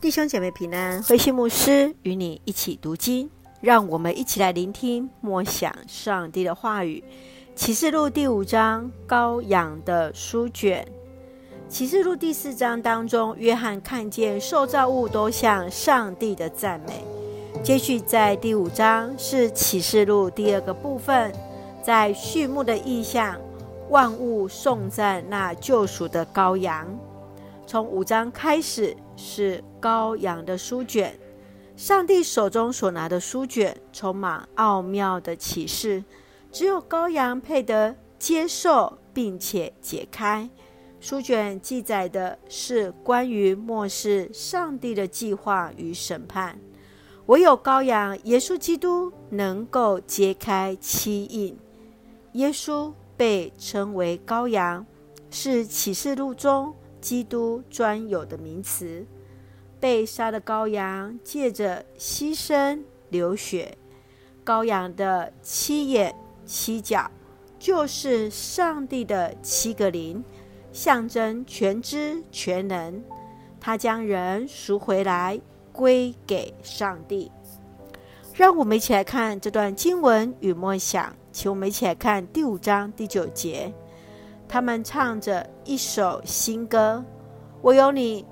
弟兄姐妹平安，慧馨牧师与你一起读经，让我们一起来聆听默想上帝的话语。启示录第五章，羔羊的书卷。启示录第四章当中，约翰看见受造物都向上帝的赞美。接续在第五章是启示录第二个部分，在序幕的意象，万物颂赞那救赎的羔羊。从五章开始是羔羊的书卷，上帝手中所拿的书卷充满奥妙的启示，只有羔羊配得接受并且解开。书卷记载的是关于末世上帝的计划与审判，唯有羔羊耶稣基督能够揭开七印。耶稣被称为羔羊，是启示录中。基督专有的名词，被杀的羔羊借着牺牲流血，羔羊的七眼七角就是上帝的七个灵，象征全知全能。他将人赎回来归给上帝。让我们一起来看这段经文与默想，请我们一起来看第五章第九节。他们唱着一首新歌，唯有你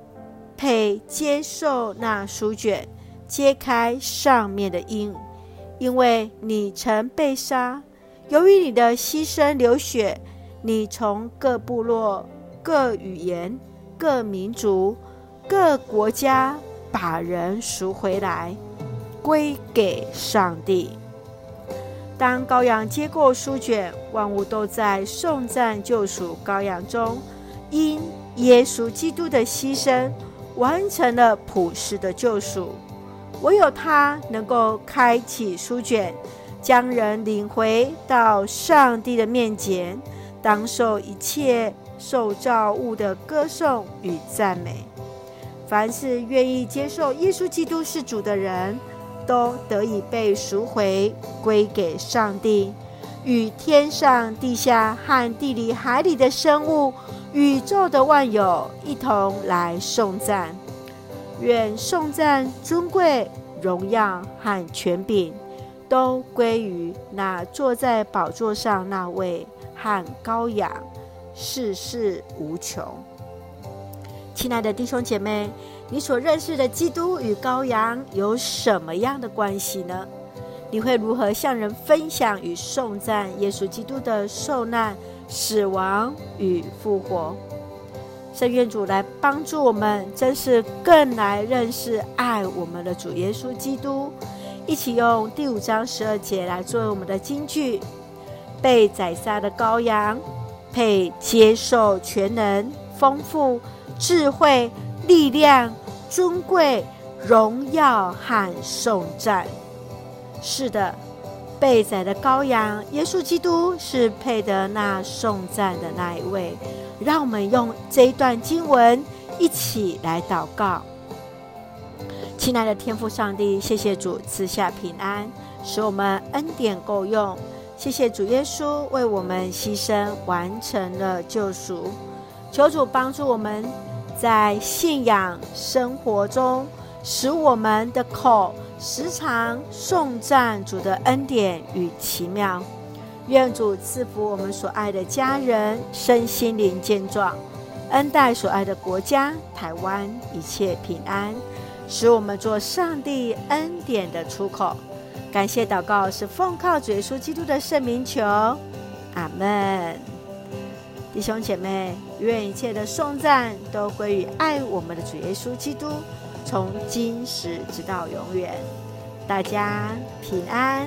配接受那书卷，揭开上面的印，因为你曾被杀，由于你的牺牲流血，你从各部落、各语言、各民族、各国家把人赎回来，归给上帝。当羔羊接过书卷，万物都在颂赞救赎羔羊中，因耶稣基督的牺牲完成了普世的救赎。唯有他能够开启书卷，将人领回到上帝的面前，当受一切受造物的歌颂与赞美。凡是愿意接受耶稣基督是主的人，都得以被赎回，归给上帝，与天上、地下和地里海里的生物、宇宙的万有一同来颂赞。愿颂赞、尊贵、荣耀和权柄，都归于那坐在宝座上那位和羔羊，世世无穷。亲爱的弟兄姐妹。你所认识的基督与羔羊有什么样的关系呢？你会如何向人分享与颂赞耶稣基督的受难、死亡与复活？圣愿主来帮助我们，真是更来认识爱我们的主耶稣基督。一起用第五章十二节来作为我们的金句：被宰杀的羔羊，配接受全能、丰富、智慧。力量、尊贵、荣耀和颂赞。是的，被宰的羔羊耶稣基督是配得那颂赞的那一位。让我们用这一段经文一起来祷告。亲爱的天父上帝，谢谢主赐下平安，使我们恩典够用。谢谢主耶稣为我们牺牲，完成了救赎。求主帮助我们。在信仰生活中，使我们的口时常颂赞主的恩典与奇妙。愿主赐福我们所爱的家人身心灵健壮，恩待所爱的国家台湾一切平安，使我们做上帝恩典的出口。感谢祷告是奉靠主耶稣基督的圣名求，阿门。弟兄姐妹，愿一切的颂赞都归于爱我们的主耶稣基督，从今时直到永远。大家平安。